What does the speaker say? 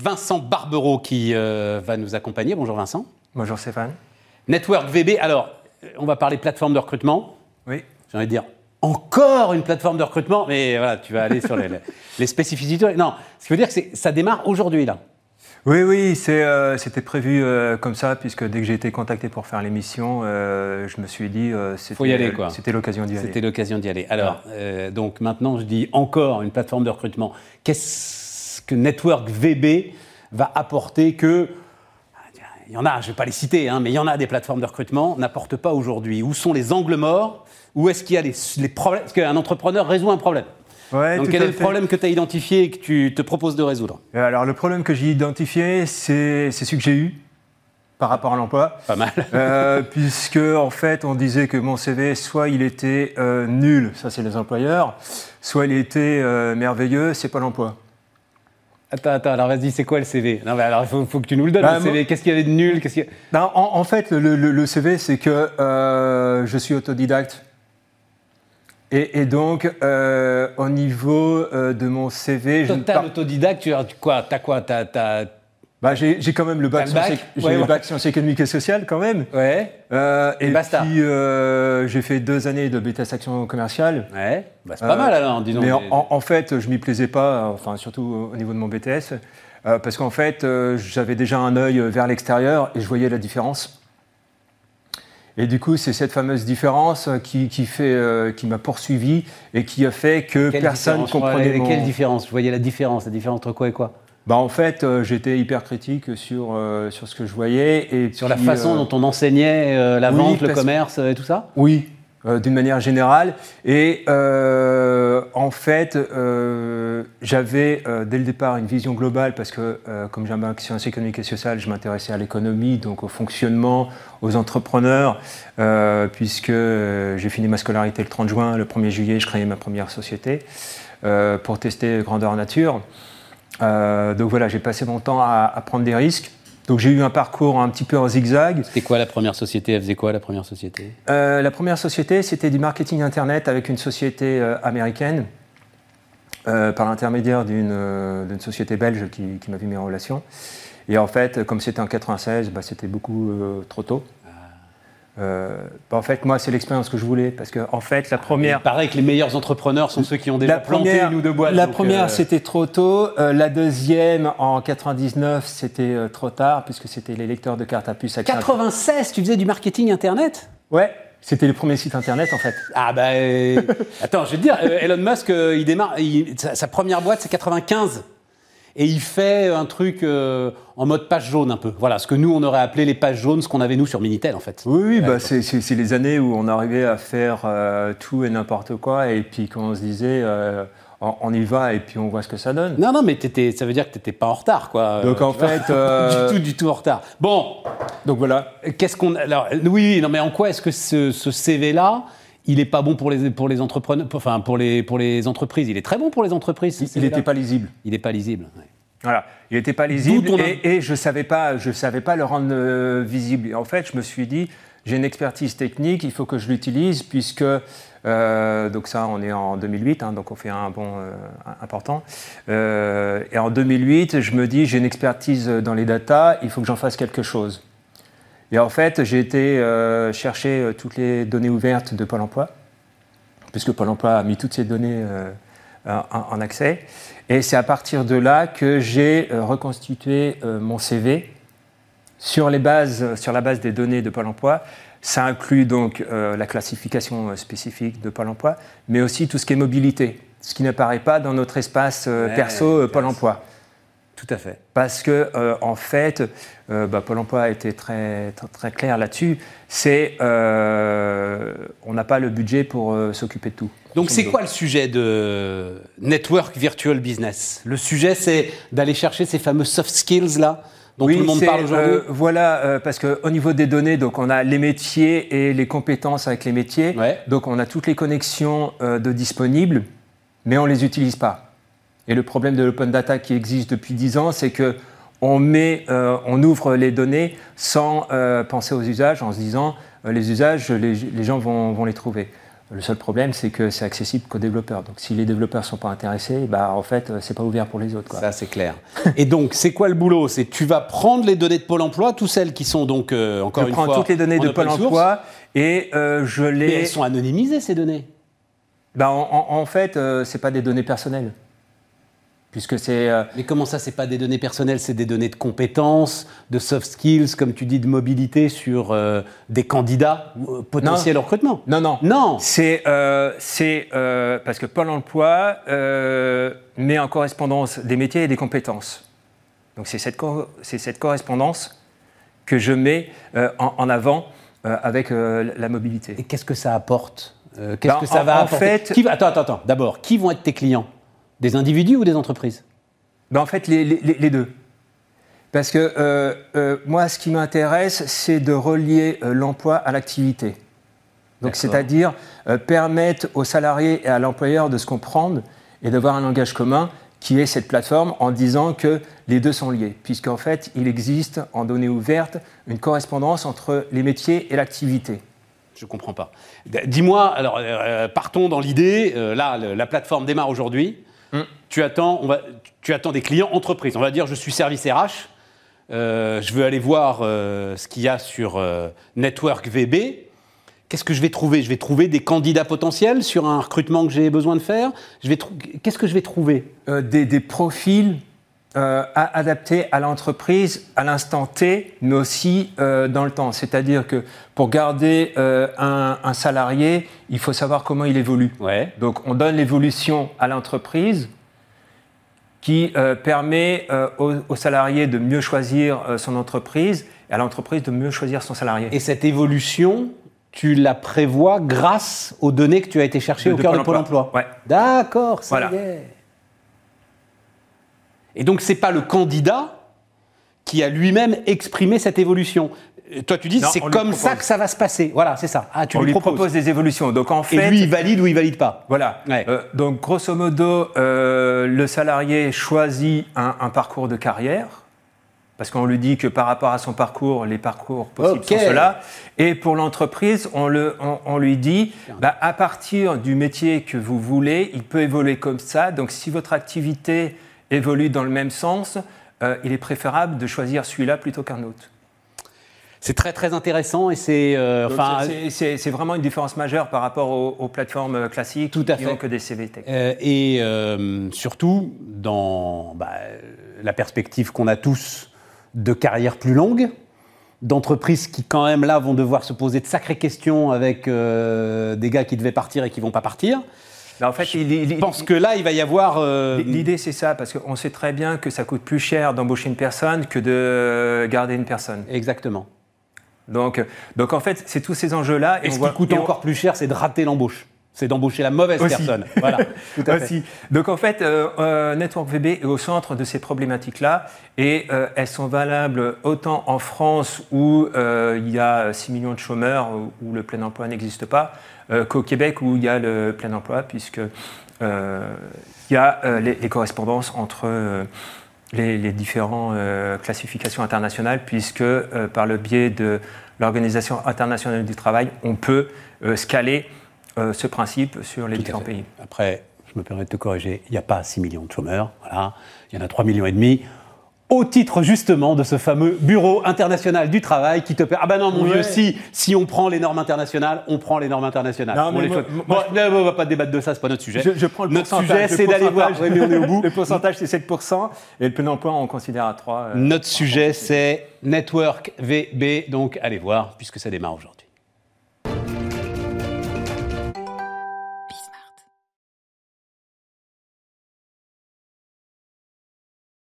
Vincent Barbero qui euh, va nous accompagner. Bonjour Vincent. Bonjour Stéphane. Network VB. Alors, on va parler plateforme de recrutement. Oui. J'ai envie de dire encore une plateforme de recrutement, mais voilà, tu vas aller sur les, les, spécificités. Non, ce qui veut dire que ça démarre aujourd'hui là. Oui, oui, euh, c'était prévu euh, comme ça, puisque dès que j'ai été contacté pour faire l'émission, euh, je me suis dit c'était l'occasion d'y aller. C'était l'occasion d'y aller. Alors, donc maintenant, je dis encore une plateforme de recrutement. Qu'est-ce que Network VB va apporter que il y en a, je ne vais pas les citer, hein, mais il y en a des plateformes de recrutement, n'apportent pas aujourd'hui. Où sont les angles morts? Où est-ce qu'il y a les, les problèmes? Est-ce qu'un entrepreneur résout un problème donc quel est le problème que tu as identifié et que tu te proposes de résoudre? Euh, Alors le problème que j'ai identifié, c'est celui que j'ai eu par rapport à l'emploi. Pas mal. euh, puisque en fait, on disait que mon CV, soit il était euh, nul, ça c'est les employeurs, soit il était euh, merveilleux, c'est pas l'emploi. Attends, attends, alors vas-y, c'est quoi le CV Non, mais alors il faut, faut, que tu nous le donnes, bah, le CV. Qu'est-ce qu'il y avait de nul? Qu'est-ce ben, en, en, fait, le, le, le CV, c'est que je suis autodidacte. Et, donc, euh, au niveau euh, de mon CV... Total autodidacte, tu as quoi? T'as quoi? As, bah, j'ai quand même le bac, sciences, économiques et sociales quand même. Ouais. Euh, et, basta. puis euh, j'ai fait deux années de BTS action commerciale. Ouais. Bah, c'est pas mal alors, disons. Mais en, en, fait, je m'y plaisais pas, enfin surtout au niveau de mon BTS, parce qu'en fait, j'avais déjà un œil vers l'extérieur et je voyais la différence. Et du coup, c'est cette fameuse différence qui, fait, euh, qui m'a poursuivi et qui a fait que personne ne comprenait. Mon... Quelle différence? Vous voyez la différence La différence entre quoi et quoi? Bah en fait, euh, j'étais hyper critique sur, euh, sur ce que je voyais. Et sur la façon dont on enseignait la vente, le commerce et tout ça Oui, euh, d'une manière générale. Et euh, en fait, euh, j'avais dès le départ une vision globale parce que, comme j'ai un sciences économiques et sociales, je m'intéressais à l'économie, donc au fonctionnement, aux entrepreneurs, puisque j'ai fini ma scolarité le 30 juin, le 1er juillet, je créais ma première société pour tester grandeur nature. Donc voilà, j'ai passé mon temps à, à prendre des risques. Donc j'ai eu un parcours un petit peu en zigzag. C'était quoi la première société? Elle faisait quoi la première société? Euh, La première société, c'était du marketing internet avec une société euh, américaine, euh, par l'intermédiaire d'une société belge qui, qui m'a vu mes relations. Et en fait, comme c'était en 96, bah, c'était beaucoup trop tôt. Euh, bah, en fait, moi, c'est l'expérience que je voulais. Parce que, en fait, la première. Il paraît que les meilleurs entrepreneurs sont ceux qui ont déjà la planté première, une ou deux boîtes. La première, euh, c'était trop tôt. Euh, la deuxième, en 99, c'était trop tard, puisque c'était les lecteurs de cartes à puce. À 96, tu faisais du marketing Internet? Ouais. C'était le premier site internet en fait. Ah bah attends, je vais te dire, Elon Musk, il démarre, sa, sa, première boîte c'est 95 et il fait un truc euh, en mode page jaune un peu. Voilà, ce que nous on aurait appelé les pages jaunes, ce qu'on avait nous sur Minitel en fait. Oui, oui bah, c'est les années où on arrivait à faire euh, tout et n'importe quoi, et puis quand on se disait euh, on, y va et puis on voit ce que ça donne. Non, non, mais ça veut dire que tu n'étais pas en retard quoi. Donc en fait. du tout, du tout en retard. Bon, donc voilà. Qu'est-ce qu'on. Alors, oui, non, mais en quoi est-ce que ce, ce CV là il n'est pas bon pour les, pour les entrepreneurs, enfin pour les, pour les entreprises. Il est très bon pour les entreprises. Il n'était pas lisible. Il n'est pas lisible. Voilà, il n'était pas lisible et, je ne savais, pas, je savais pas le rendre euh, visible. En fait, je me suis dit, j'ai une expertise technique, il faut que je l'utilise puisque, euh, donc ça, on est en 2008, hein, donc on fait un bond euh, important. et en 2008, je me dis, j'ai une expertise dans les datas, il faut que j'en fasse quelque chose. Et en fait, j'ai été euh, chercher euh, toutes les données ouvertes de Pôle emploi, puisque Pôle emploi a mis toutes ces données euh, en, accès. Et c'est à partir de là que j'ai reconstitué mon CV sur, les bases, sur la base des données de Pôle emploi. Ça inclut donc la classification spécifique de Pôle emploi, mais aussi tout ce qui est mobilité, ce qui n'apparaît pas dans notre espace perso Pôle emploi. Tout à fait. Parce que, euh, en fait, euh, bah, Pôle emploi a été très, très, clair là-dessus. C'est euh, on n'a pas le budget pour s'occuper de tout. Donc, c'est quoi le sujet de Network Virtual Business? Le sujet, c'est d'aller chercher ces fameux soft skills là dont tout le monde parle aujourd'hui. voilà, parce qu'au niveau des données, donc on a les métiers et les compétences avec les métiers. Donc, on a toutes les connexions de disponibles, mais on les utilise pas. Et le problème de l'open data qui existe depuis 10 ans, c'est que on, met, euh, on ouvre les données sans euh, penser aux usages, en se disant euh, les usages, les, gens vont, vont, les trouver. Le seul problème, c'est que c'est accessible qu'aux développeurs. Donc, si les développeurs ne sont pas intéressés, bah, en fait, c'est pas ouvert pour les autres. Quoi. Ça, c'est clair. Et donc, c'est quoi le boulot? C'est tu vas prendre les données de Pôle Emploi, toutes celles qui sont donc encore une fois. Je prends toutes les données de Pôle Emploi et je les. Mais elles sont anonymisées ces données. Bah, en, en, fait, euh, c'est pas des données personnelles. Puisque c'est. Euh, Mais comment ça, c'est pas des données personnelles, c'est des données de compétences, de soft skills, comme tu dis, de mobilité sur euh, des candidats euh, potentiels au recrutement Non, non. Non. C'est c'est parce que Pôle Emploi met en correspondance des métiers et des compétences. Donc c'est cette, cette correspondance que je mets en, avant avec la mobilité. Et qu'est-ce que ça apporte? Qu'est-ce ben, que ça va en Fait... Qui Attends, attends, attends. D'abord, qui vont être tes clients? Des individus ou des entreprises ben En fait, les, deux. Parce que euh, euh, moi, ce qui m'intéresse, c'est de relier euh, l'emploi à l'activité. Donc, c'est-à-dire permettre aux salariés et à l'employeur de se comprendre et d'avoir un langage commun qui est cette plateforme en disant que les deux sont liés, puisqu'en fait, il existe en données ouvertes une correspondance entre les métiers et l'activité. Je ne comprends pas. Dis-moi, alors partons dans l'idée, là, la plateforme démarre aujourd'hui. Tu, attends, on va, tu attends des clients entreprises. On va dire, je suis service RH, euh, je veux aller voir euh, ce qu'il y a sur euh, Network VB. Qu'est-ce que je vais trouver? Je vais trouver des candidats potentiels sur un recrutement que j'ai besoin de faire? Qu'est-ce que je vais trouver? Des, des, profils adaptés à l'entreprise à l'instant T, mais aussi dans le temps. C'est-à-dire que pour garder un, un, salarié, il faut savoir comment il évolue. Ouais. Donc on donne l'évolution à l'entreprise qui euh, permet euh, aux, salariés de mieux choisir euh, son entreprise et à l'entreprise de mieux choisir son salarié. Et cette évolution, tu la prévois grâce aux données que tu as été chercher au cœur de Pôle emploi. Ouais. D'accord, ça voilà. y est. Et donc, ce n'est pas le candidat qui a lui-même exprimé cette évolution. Toi, tu dis, c'est comme ça que ça va se passer. Voilà, c'est ça. Ah, tu on lui, proposes. des évolutions. Donc, en fait, Et lui, il valide ou il valide pas. Voilà. Euh, donc, grosso modo, euh, le salarié choisit un, parcours de carrière. Parce qu'on lui dit que par rapport à son parcours, les parcours possibles sont ceux-là. Et pour l'entreprise, on, on, lui dit, bah, à partir du métier que vous voulez, il peut évoluer comme ça. Donc, si votre activité évolue dans le même sens, euh, il est préférable de choisir celui-là plutôt qu'un autre. C'est très très intéressant et c'est euh, c'est vraiment une différence majeure par rapport aux, plateformes classiques tout à qui fait. que des CVT. Euh, et euh, surtout dans bah, la perspective qu'on a tous de carrière plus longue, d'entreprises qui quand même là vont devoir se poser de sacrées questions avec des gars qui devaient partir et qui vont pas partir. En fait, je pense que là, il va y avoir. L'idée, c'est ça, parce qu'on sait très bien que ça coûte plus cher d'embaucher une personne que de garder une personne. Exactement. Donc, donc en fait, c'est tous ces enjeux-là. Et, et, ce qui coûte encore plus cher, c'est de rater l'embauche. C'est d'embaucher la mauvaise personne. Voilà, tout à Fait. Donc en fait, euh, euh, Network VB est au centre de ces problématiques-là et euh, elles sont valables autant en France où il y a 6 millions de chômeurs, où, le plein emploi n'existe pas, qu'au Québec où il y a le plein emploi, puisque il y a les, les, correspondances entre les, différentes euh, classifications internationales, puisque par le biais de l'Organisation internationale du travail, on peut euh, ce principe sur les différents pays. Après, je me permets de te corriger, il n'y a pas 6 millions de chômeurs, voilà. il y en a 3 millions et demi au titre justement de ce fameux Bureau international du travail qui te permet. Ah ben non, mon vieux, si, si on prend les normes internationales, on prend les normes internationales. Non, mais moi, on va pas débattre de ça, c'est pas notre sujet. Je, prends le notre sujet, c'est d'aller voir. mais on est au bout. Le pourcentage, c'est 7%, et le plein emploi, on considère à 3. Euh, notre sujet, c'est Network VB, donc allez voir, puisque ça démarre aujourd'hui.